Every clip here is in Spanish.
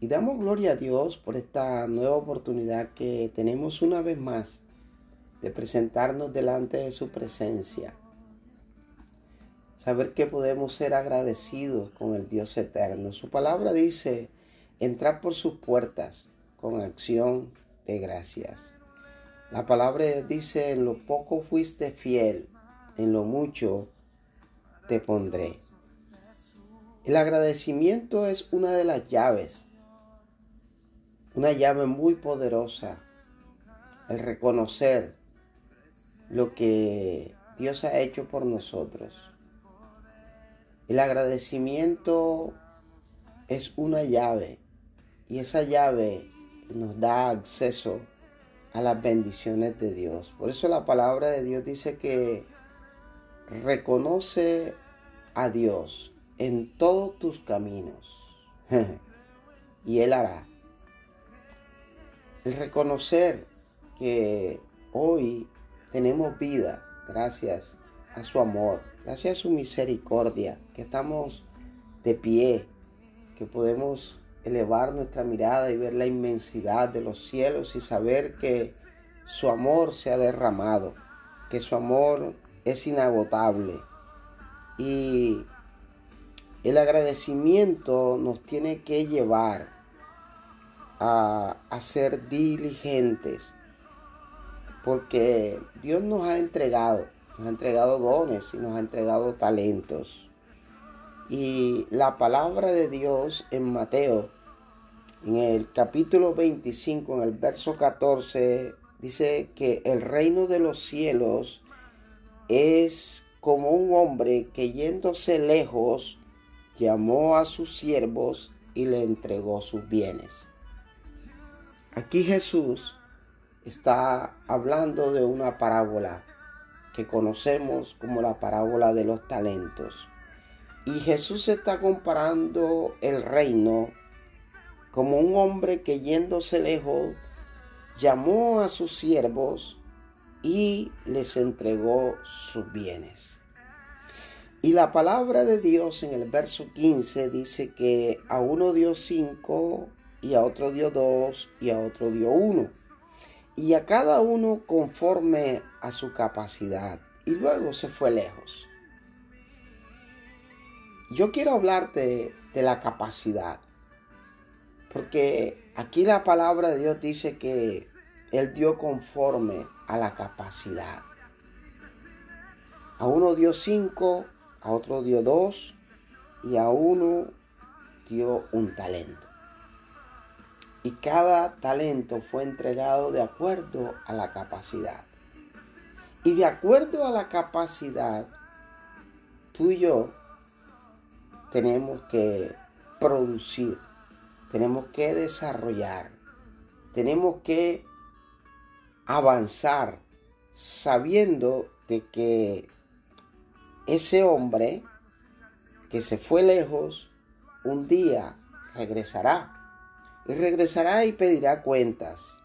Y damos gloria a Dios por esta nueva oportunidad que tenemos una vez más de presentarnos delante de su presencia. Saber que podemos ser agradecidos con el Dios eterno. Su palabra dice, entrar por sus puertas con acción de gracias. La palabra dice, en lo poco fuiste fiel, en lo mucho te pondré. El agradecimiento es una de las llaves, una llave muy poderosa. El reconocer lo que Dios ha hecho por nosotros. El agradecimiento es una llave y esa llave nos da acceso a las bendiciones de Dios. Por eso la palabra de Dios dice que reconoce a Dios en todos tus caminos y Él hará. El reconocer que hoy tenemos vida gracias a su amor, gracias a su misericordia, que estamos de pie, que podemos elevar nuestra mirada y ver la inmensidad de los cielos y saber que su amor se ha derramado, que su amor es inagotable. Y el agradecimiento nos tiene que llevar a, ser diligentes, porque Dios nos ha entregado, nos ha entregado dones y nos ha entregado talentos. Y la palabra de Dios en Mateo, en el capítulo 25, en el verso 14, dice que el reino de los cielos es como un hombre que yéndose lejos llamó a sus siervos y le entregó sus bienes. Aquí Jesús está hablando de una parábola que conocemos como la parábola de los talentos. Y Jesús está comparando el reino como un hombre que yéndose lejos llamó a sus siervos y les entregó sus bienes. Y la palabra de Dios en el verso 15 dice que a uno dio cinco y a otro dio dos y a otro dio uno. Y a cada uno conforme a su capacidad. Y luego se fue lejos. Yo quiero hablarte de la capacidad. Porque aquí la palabra de Dios dice que Él dio conforme a la capacidad. A uno dio cinco, a otro dio dos y a uno dio un talento. Y cada talento fue entregado de acuerdo a la capacidad. Y de acuerdo a la capacidad, tú y yo tenemos que producir, tenemos que desarrollar, tenemos que avanzar sabiendo de que ese hombre que se fue lejos, un día regresará. Regresará y pedirá cuentas.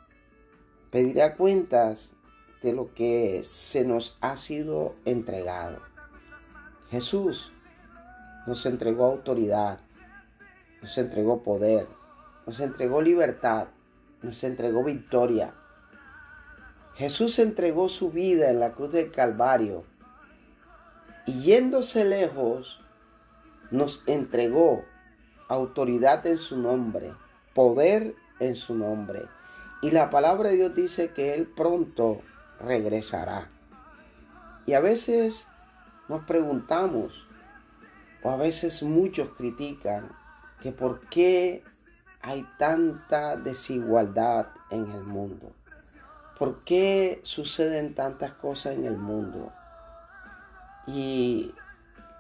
Pedirá cuentas de lo que se nos ha sido entregado. Jesús nos entregó autoridad, nos entregó poder, nos entregó libertad, nos entregó victoria. Jesús entregó su vida en la cruz del Calvario y yéndose lejos nos entregó autoridad en su nombre, poder en su nombre. Y la palabra de Dios dice que Él pronto regresará. Y a veces nos preguntamos, o a veces muchos critican que por qué hay tanta desigualdad en el mundo. ¿Por qué suceden tantas cosas en el mundo? Y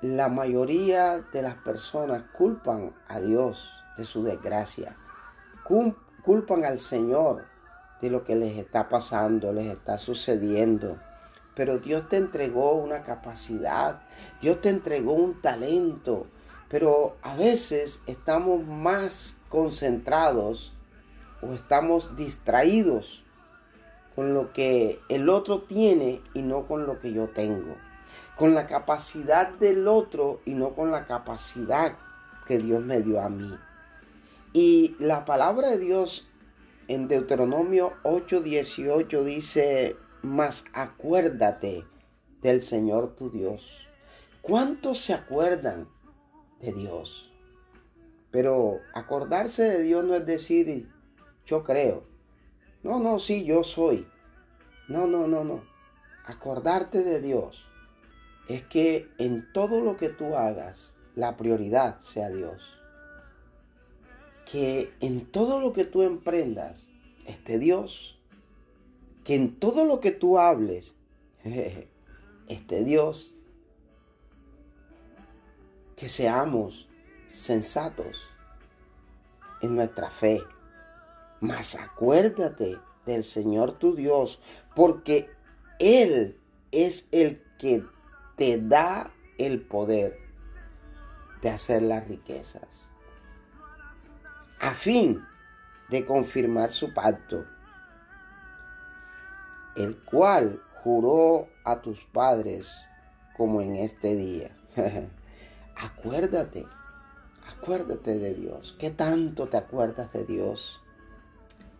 la mayoría de las personas culpan a Dios de su desgracia. Culpan al Señor de lo que les está pasando, les está sucediendo. Pero Dios te entregó una capacidad, Dios te entregó un talento, pero a veces estamos más concentrados o estamos distraídos con lo que el otro tiene y no con lo que yo tengo. Con la capacidad del otro y no con la capacidad que Dios me dio a mí. Y la palabra de Dios en Deuteronomio 8:18 dice, mas acuérdate del Señor tu Dios. ¿Cuántos se acuerdan de Dios? Pero acordarse de Dios no es decir, yo creo. No, no, sí, yo soy. No, no, no, no. Acordarte de Dios es que en todo lo que tú hagas, la prioridad sea Dios que en todo lo que tú emprendas esté Dios. Que en todo lo que tú hables esté Dios. Que seamos sensatos en nuestra fe. Mas acuérdate del Señor tu Dios, porque Él es el que te da el poder de hacer las riquezas a fin de confirmar su pacto, el cual juró a tus padres como en este día. acuérdate, acuérdate de Dios. ¿Qué tanto te acuerdas de Dios?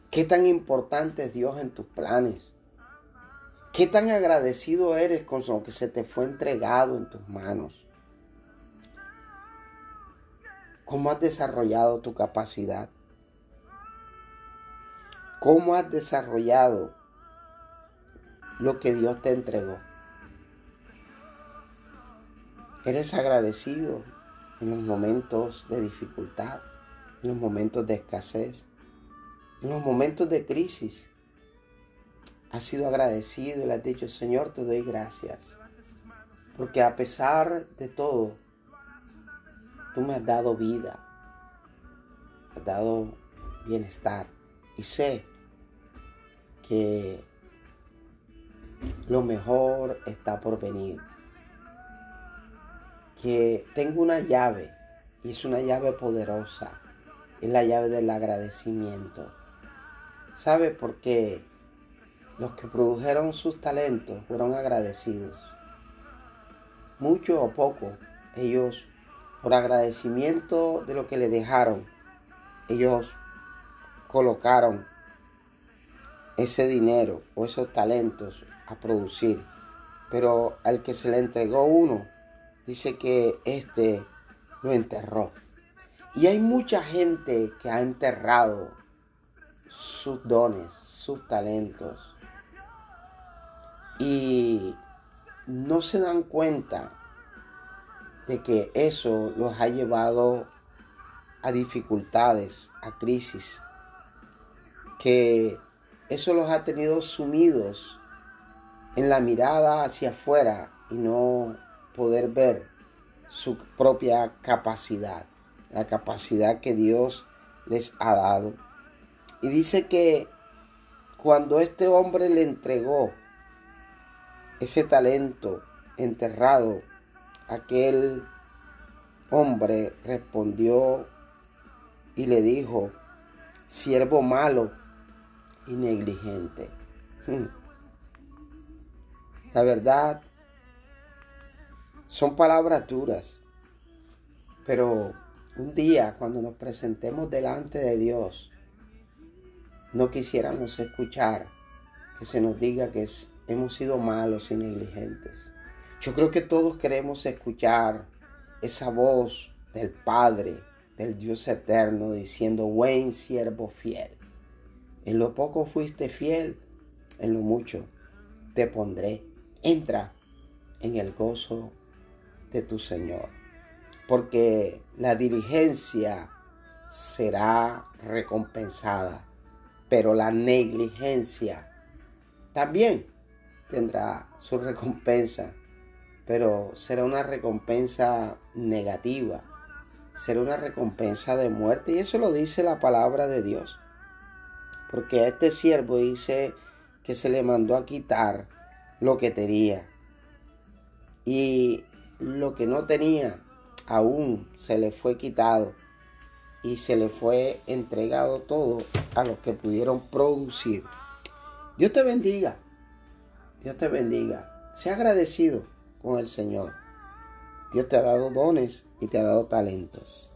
¿Qué tan importante es Dios en tus planes? ¿Qué tan agradecido eres con lo que se te fue entregado en tus manos? ¿Cómo has desarrollado tu capacidad? ¿Cómo has desarrollado lo que Dios te entregó? ¿Eres agradecido en los momentos de dificultad, en los momentos de escasez, en los momentos de crisis? Has sido agradecido y le has dicho, Señor, te doy gracias. Porque a pesar de todo, Tú me has dado vida, has dado bienestar y sé que lo mejor está por venir. Que tengo una llave y es una llave poderosa. Es la llave del agradecimiento. ¿Sabe por qué? Los que produjeron sus talentos fueron agradecidos. Mucho o poco, ellos por agradecimiento de lo que le dejaron, ellos colocaron ese dinero o esos talentos a producir. Pero al que se le entregó uno, dice que este lo enterró. Y hay mucha gente que ha enterrado sus dones, sus talentos. Y no se dan cuenta de que eso los ha llevado a dificultades, a crisis, que eso los ha tenido sumidos en la mirada hacia afuera y no poder ver su propia capacidad, la capacidad que Dios les ha dado. Y dice que cuando este hombre le entregó ese talento enterrado aquel hombre respondió y le dijo, siervo malo y negligente. La verdad, son palabras duras, pero un día cuando nos presentemos delante de Dios, no quisiéramos escuchar que se nos diga que hemos sido malos y negligentes. Yo creo que todos queremos escuchar esa voz del Padre, del Dios eterno, diciendo, buen siervo fiel. En lo poco fuiste fiel, en lo mucho te pondré. Entra en el gozo de tu Señor, porque la diligencia será recompensada, pero la negligencia también tendrá su recompensa pero será una recompensa negativa, será una recompensa de muerte y eso lo dice la palabra de Dios. porque a este siervo dice que se le mandó a quitar lo que tenía. Y lo que no tenía aún se le fue quitado y se le fue entregado todo a los que pudieron producir. Dios te bendiga. Dios te bendiga. Sea agradecido con el Señor. Dios te ha dado dones y te ha dado talentos.